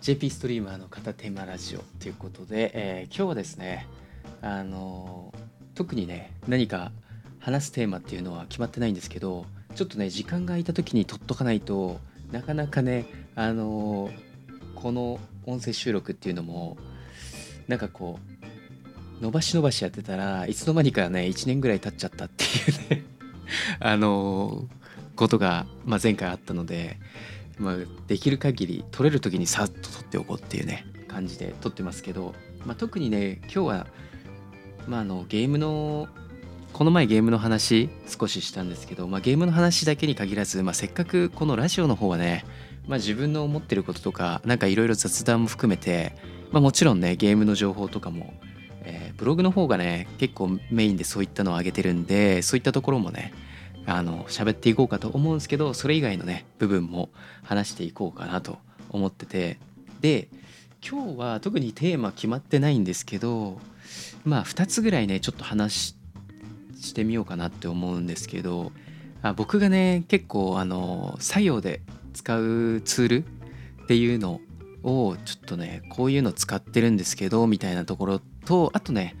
JP ストリーマーの片手間ラジオということで、えー今日はですねあの特にね何か話すテーマっていうのは決まってないんですけどちょっとね時間が空いた時に撮っとかないとなかなかねあのこの音声収録っていうのもなんかこう伸ばし伸ばしやってたらいつの間にかね1年ぐらい経っちゃったっていうね あのことが、まあ、前回あったので、まあ、できる限り撮れる時にさっと撮っておこうっていうね感じで撮ってますけど、まあ、特にね今日は、まあ、あのゲームのこの前ゲームの話少ししたんですけど、まあ、ゲームの話だけに限らず、まあ、せっかくこのラジオの方はね、まあ、自分の思ってることとかなんかいろいろ雑談も含めて、まあ、もちろんねゲームの情報とかも、えーブログの方がね結構メインでそういったのを上げてるんでそういったところもねあの喋っていこうかと思うんですけどそれ以外のね部分も話していこうかなと思ってて。で今日は特にテーマ決まってないんですけどまあ2つぐらいねちょっと話してみようかなって思うんですけどあ僕がね結構あの作業で使うツールっていうのをちょっとねこういうの使ってるんですけどみたいなところとあとね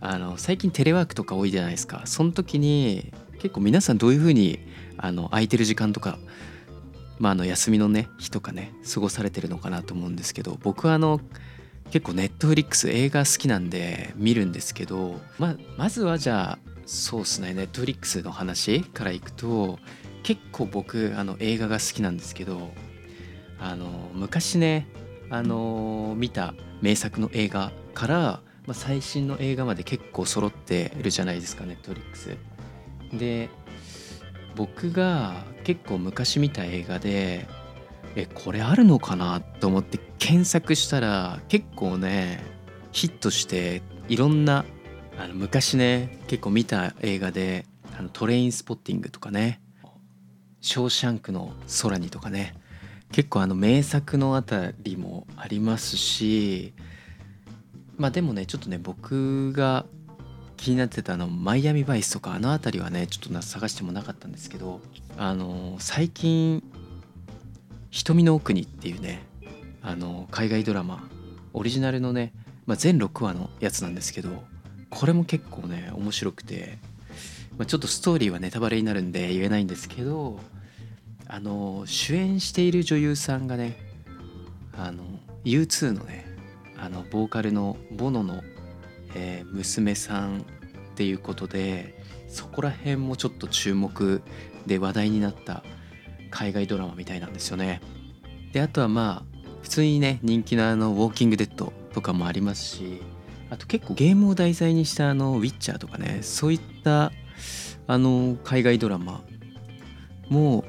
あの最近テレワークとか多いじゃないですか。その時に結構皆さんどういうふうにあの空いてる時間とか、まあ、あの休みのね日とかね過ごされてるのかなと思うんですけど僕はあの結構ネットフリックス映画好きなんで見るんですけどままずはじゃあそうっすねネットフリックスの話からいくと結構僕あの映画が好きなんですけどあの昔ねあの見た名作の映画から、まあ、最新の映画まで結構揃ってるじゃないですかネットフリックス。で僕が結構昔見た映画でえこれあるのかな？と思って検索したら結構ねヒットしていろんなあの昔ね結構見た映画で「あのトレインスポッティング」とかね「ショーシャンクの空に」とかね結構あの名作のあたりもありますしまあでもねちょっとね僕が気になってたあのマイアミバイスとかあの辺りはねちょっとな探してもなかったんですけどあの最近「瞳の奥に」っていうねあの海外ドラマオリジナルのね、まあ、全6話のやつなんですけどこれも結構ね面白くて、まあ、ちょっとストーリーはネタバレになるんで言えないんですけどあの主演している女優さんがねあの U2 のねあのボーカルのボノのえー娘さんっていうことでそこら辺もちょっと注目で話題になった海外ドラマみたいなんですよね。であとはまあ普通にね人気のあの「ウォーキング・デッド」とかもありますしあと結構ゲームを題材にしたあの「ウィッチャー」とかねそういったあの海外ドラマも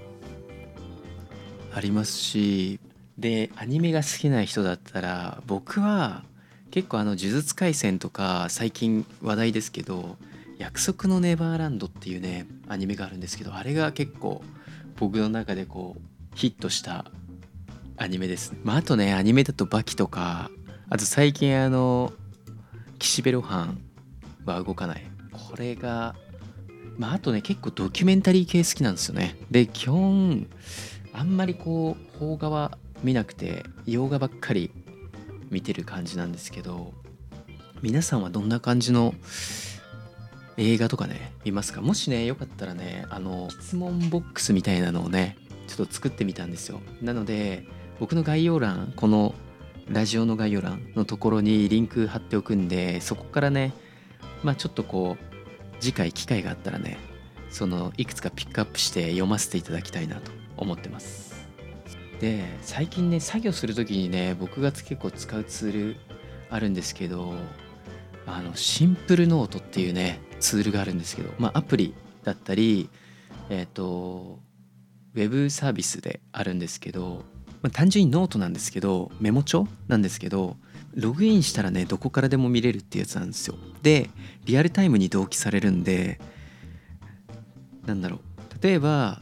ありますしでアニメが好きな人だったら僕は結構あの「呪術廻戦」とか最近話題ですけど「約束のネバーランド」っていうねアニメがあるんですけどあれが結構僕の中でこうヒットしたアニメです、まあ、あとねアニメだと「バキ」とかあと最近あの「岸辺露伴は動かない」これがまああとね結構ドキュメンタリー系好きなんですよね。で基本あんまりこう邦画は見なくて洋画ばっかり見てる感じなんですけど皆さんはどんな感じの映画とかね見ますか？もしねよかったらねあの質問ボックスみたいなのをねちょっと作ってみたんですよ。なので僕の概要欄このラジオの概要欄のところにリンク貼っておくんでそこからねまあちょっとこう次回機会があったらねそのいくつかピックアップして読ませていただきたいなと思ってます。で最近ね作業する時にね僕が結構使うツールあるんですけどあのシンプルノートっていうねツールがあるんですけどまあアプリだったりえっ、とウェブサービスであるんですけど、まあ、単純にノートなんですけどメモ帳なんですけどログインしたらねどこからでも見れるってやつなんですよ。でリアルタイムに同期されるんでなんだろう。例えば、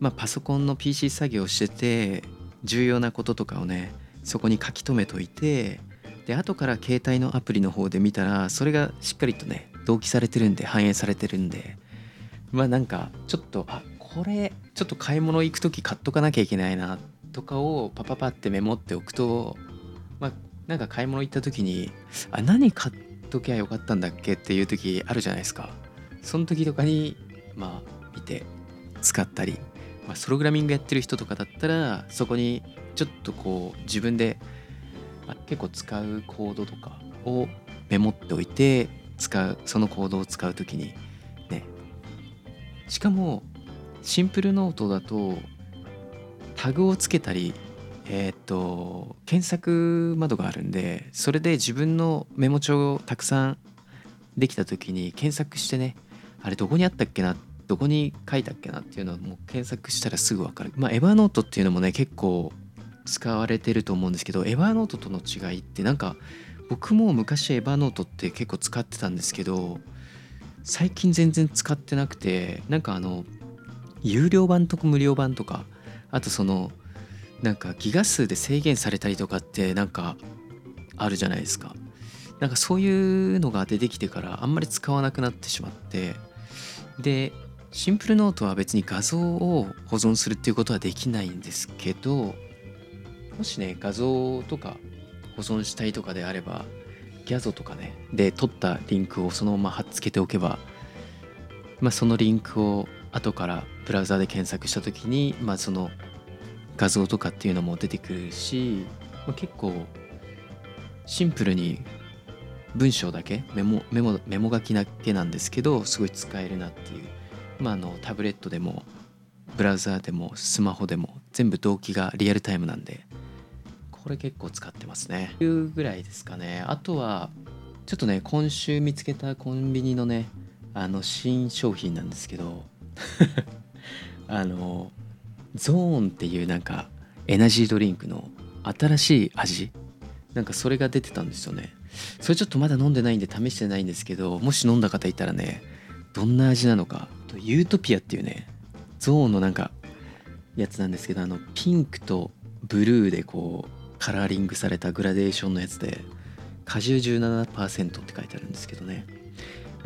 まあ、パソコンの PC 作業してて重要なこととかをねそこに書き留めといてで後から携帯のアプリの方で見たらそれがしっかりとね同期されてるんで反映されてるんでまあなんかちょっとあこれちょっと買い物行く時買っとかなきゃいけないなとかをパパパってメモっておくとまあなんか買い物行った時にあ何買っときゃよかったんだっけっていう時あるじゃないですか。その時とかにまあ見て使ったり、まあ、ソログラミングやってる人とかだったらそこにちょっとこう自分で、まあ、結構使うコードとかをメモっておいて使うそのコードを使う時にね。しかもシンプルノートだとタグをつけたりえっ、と検索窓があるんでそれで自分のメモ帳をたくさんできた時に検索してねあれどこにあったっけなっどこに書いたっけなっていうのをもう検索したらすぐ分かる。まあエヴァノートっていうのもね結構使われてると思うんですけどエヴァノートとの違いってなんか僕も昔エヴァノートって結構使ってたんですけど最近全然使ってなくてなんかあの有料版とか無料版とかあとそのなんかギガ数で制限されたりとかってなんかあるじゃないですか。なんかそういうのが出てきてからあんまり使わなくなってしまってでシンプルノートは別に画像を保存するっていうことはできないんですけどもしね画像とか保存したいとかであればギャゾとかねで撮ったリンクをそのまま貼っつけておけばまあそのリンクを後からブラウザで検索した時にまあその画像とかっていうのも出てくるし、まあ、結構シンプルに文章だけメモメモメモ書きだけなんですけどすごい使えるなっていう、まあ、のタブレットでもブラウザーでもスマホでも全部同期がリアルタイムなんでこれ結構使ってますね。いうぐらいですかね。あとはちょっとね今週見つけたコンビニのねあの新商品なんですけど あのゾーンっていうなんかエナジードリンクの新しい味なんかそれが出てたんですよね。それちょっとまだ飲んでないんで試してないんですけどもし飲んだ方いたらねどんな味なのかとユートピアっていうねゾーンのなんかやつなんですけどあのピンクとブルーでこうカラーリングされたグラデーションのやつで果汁17%って書いてあるんですけどね。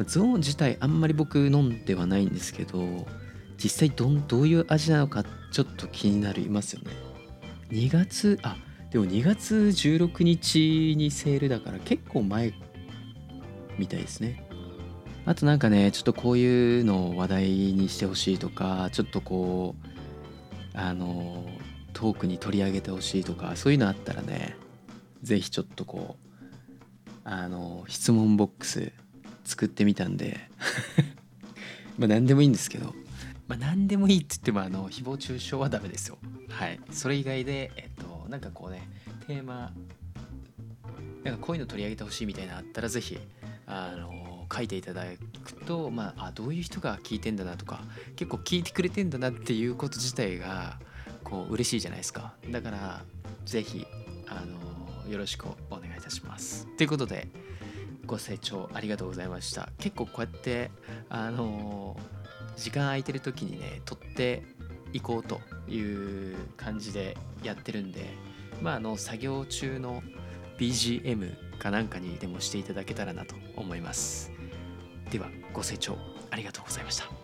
ゾーン自体あんまり僕飲んではないんですけど実際どどういう味なのかちょっと気になりますよね。2月あでも2月16日にセールだから結構前みたいですね。あとなんかねちょっとこういうのを話題にしてほしいとかちょっとこうあのトークに取り上げてほしいとかそういうのあったらね是非ちょっとこうあの質問ボックス作ってみたんで まあ何でもいいんですけどまあ何でもいいって言ってもあの誹謗中傷はダメですよ。はい。それ以外でえっとなんかこうねテーマなんかこういうの取り上げてほしいみたいなのあったら是非あの書いていただくとまああどういう人が聞いてんだなとか結構聞いてくれてんだなっていうこと自体がこう嬉しいじゃないですか。だから是非あのよろしくお願いいたします。ということでご清聴ありがとうございました。結構こうやってあの時間空いてる時にね撮っていこうという感じでやってるんでまああの作業中の BGM かなんかにでもしていただけたらなと思います。ではご清聴ありがとうございました。